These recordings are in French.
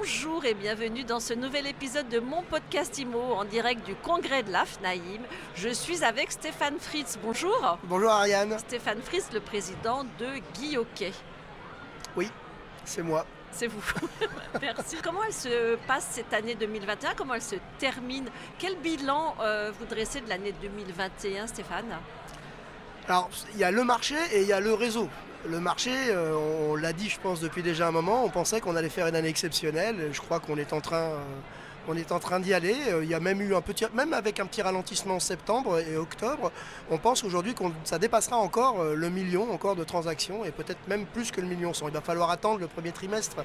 Bonjour et bienvenue dans ce nouvel épisode de mon podcast IMO en direct du congrès de l'AFNAïM. Je suis avec Stéphane Fritz. Bonjour. Bonjour Ariane. Stéphane Fritz, le président de Guy Hockey. Oui, c'est moi. C'est vous. Merci. Comment elle se passe cette année 2021 Comment elle se termine? Quel bilan euh, vous dressez de l'année 2021, Stéphane? Alors, il y a le marché et il y a le réseau. Le marché, euh, on, l'a dit, je pense, depuis déjà un moment, on pensait qu'on allait faire une année exceptionnelle. Je crois qu'on est en train, euh, train d'y aller. Euh, il y a même eu un petit, même avec un petit ralentissement en septembre et octobre, on pense aujourd'hui que ça dépassera encore le million encore de transactions et peut-être même plus que le million Il va falloir attendre le premier trimestre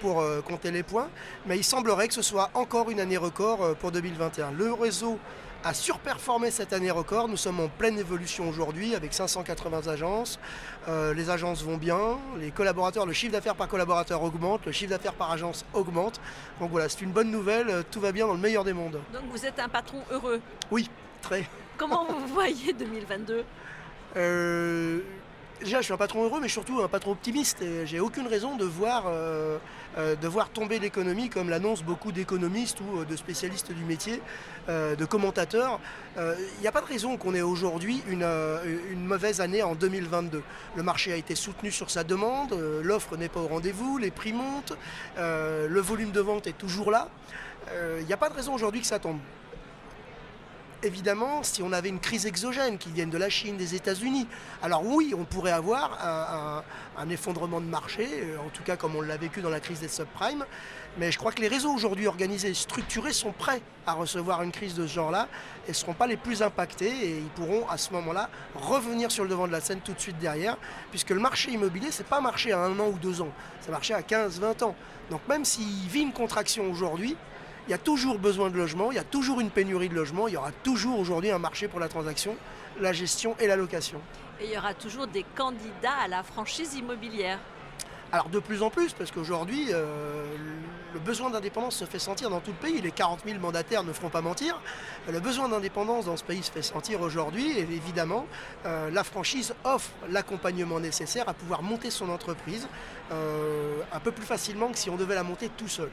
pour compter les points, mais il semblerait que ce soit encore une année record pour 2021. Le réseau a surperformé cette année record. Nous sommes en pleine évolution aujourd'hui avec 580 agences. Euh, les agences vont bien, les collaborateurs, le chiffre d'affaires par collaborateur augmente, le chiffre d'affaires par agence augmente. Donc voilà, c'est une bonne nouvelle, tout va bien dans le meilleur des mondes. Donc vous êtes un patron heureux Oui, très. Comment vous voyez 2022 euh, Déjà, je suis un patron heureux, mais surtout un patron optimiste. Et j'ai aucune raison de voir, euh, euh, de voir tomber l'économie comme l'annoncent beaucoup d'économistes ou euh, de spécialistes du métier, de commentateurs. Il n'y a pas de raison qu'on ait aujourd'hui une, une, mauvaise année en 2022. Le marché a été soutenu sur sa demande, l'offre n'est pas au rendez-vous, les prix montent, le volume de vente est toujours là. Il n'y a pas de raison aujourd'hui que ça tombe évidemment, si on avait une crise exogène qui vienne de la Chine, des États-Unis, alors oui, on pourrait avoir un, effondrement de marché, euh, en tout cas comme on l'a vécu dans la crise des subprimes. Mais je crois que les réseaux aujourd'hui organisés, structurés, sont prêts à recevoir une crise de ce genre-là et ne seront pas les plus impactés et ils pourront à ce moment-là revenir sur le devant de la scène tout de suite derrière, puisque le marché immobilier, c'est pas un marché à un an ou deux ans, c'est un marché à 15-20 ans. Donc même s'il vit une contraction aujourd'hui, il y a toujours besoin de logement, il y a toujours une pénurie de logement, il y aura toujours aujourd'hui un marché pour la transaction, la gestion et la location. Et il y aura toujours des candidats à la franchise immobilière. Alors de plus en plus, parce qu'aujourd'hui, euh, le besoin d'indépendance se fait sentir dans tout le pays. Les 40 000 mandataires ne feront pas mentir. Le besoin d'indépendance dans ce pays se fait sentir aujourd'hui. Et évidemment, euh, la franchise offre l'accompagnement nécessaire à pouvoir monter son entreprise euh, un peu plus facilement que si on devait la monter tout seul.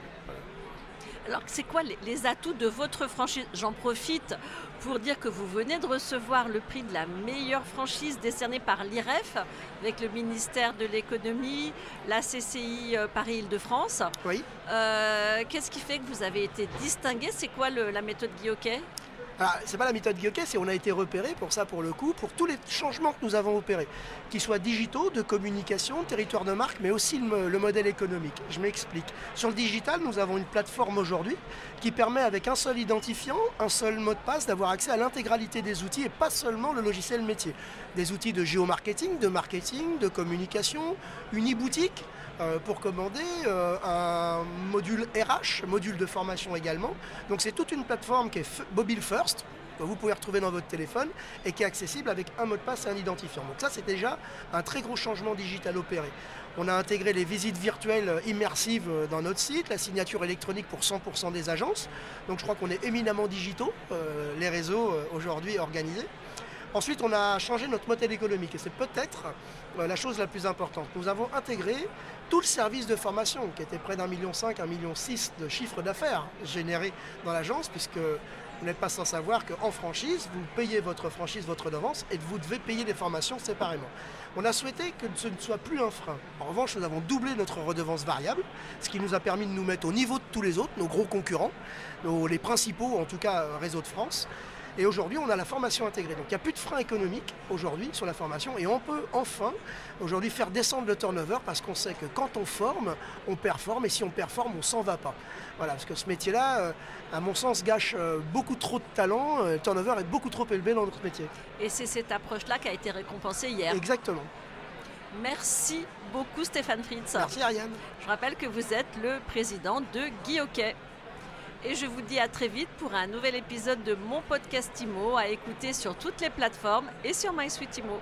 Alors, c'est quoi les, atouts de votre franchise? J'en profite pour dire que vous venez de recevoir le prix de la meilleure franchise décerné par l'IREF avec le ministère de l'économie, la CCI euh, Paris-Île-de-France. Oui. Euh, qu'est-ce qui fait que vous avez été distingué? C'est quoi la méthode Guy alors, c'est pas la méthode Guilloquet, c'est on a été repéré pour ça, pour le coup, pour tous les changements que nous avons opérés, qu'ils soient digitaux, de communication, territoire de marque, mais aussi le, modèle économique. Je m'explique. Sur le digital, nous avons une plateforme aujourd'hui qui permet, avec un seul identifiant, un seul mot de passe, d'avoir accès à l'intégralité des outils et pas seulement le logiciel métier. Des outils de géomarketing, de marketing, de communication, une e-boutique euh, pour commander, euh, un module RH, module de formation également. Donc c'est toute une plateforme qui est mobile first, que vous pouvez retrouver dans votre téléphone et qui est accessible avec un mot de passe et un identifiant. Donc ça c'est déjà un très gros changement digital opéré. On a intégré les visites virtuelles immersives dans notre site, la signature électronique pour 100% des agences. Donc je crois qu'on est éminemment digitaux, euh, les réseaux aujourd'hui organisés. Ensuite, on a changé notre modèle économique et c'est peut-être euh, la chose la plus importante. Nous avons intégré tout le service de formation qui était près d'un million cinq, un million six de chiffre d'affaires généré dans l'agence puisque vous n'êtes pas sans savoir qu'en franchise, vous payez votre franchise, votre redevance et vous devez payer les formations séparément. On a souhaité que ce ne soit plus un frein. En revanche, nous avons doublé notre redevance variable, ce qui nous a permis de nous mettre au niveau de tous les autres, nos gros concurrents, les principaux, en tout cas, euh, réseaux de France. Et aujourd'hui, on a la formation intégrée. Donc il n'y a plus de frein économique aujourd'hui sur la formation et on peut enfin aujourd'hui faire descendre le turnover parce qu'on sait que quand on forme, on performe et si on performe, on s'en va pas. Voilà, parce que ce métier-là, euh, à mon sens, gâche euh, beaucoup trop de talent. Euh, le turnover est beaucoup trop élevé dans notre métier. Et c'est cette approche-là qui a été récompensée hier. Exactement. Merci beaucoup Stéphane Fritz. Merci Ariane. Je rappelle que vous êtes le président de Guy Hockey et je vous dis à très vite pour un nouvel épisode de mon podcast IMO à écouter sur toutes les plateformes et sur MySuite IMO.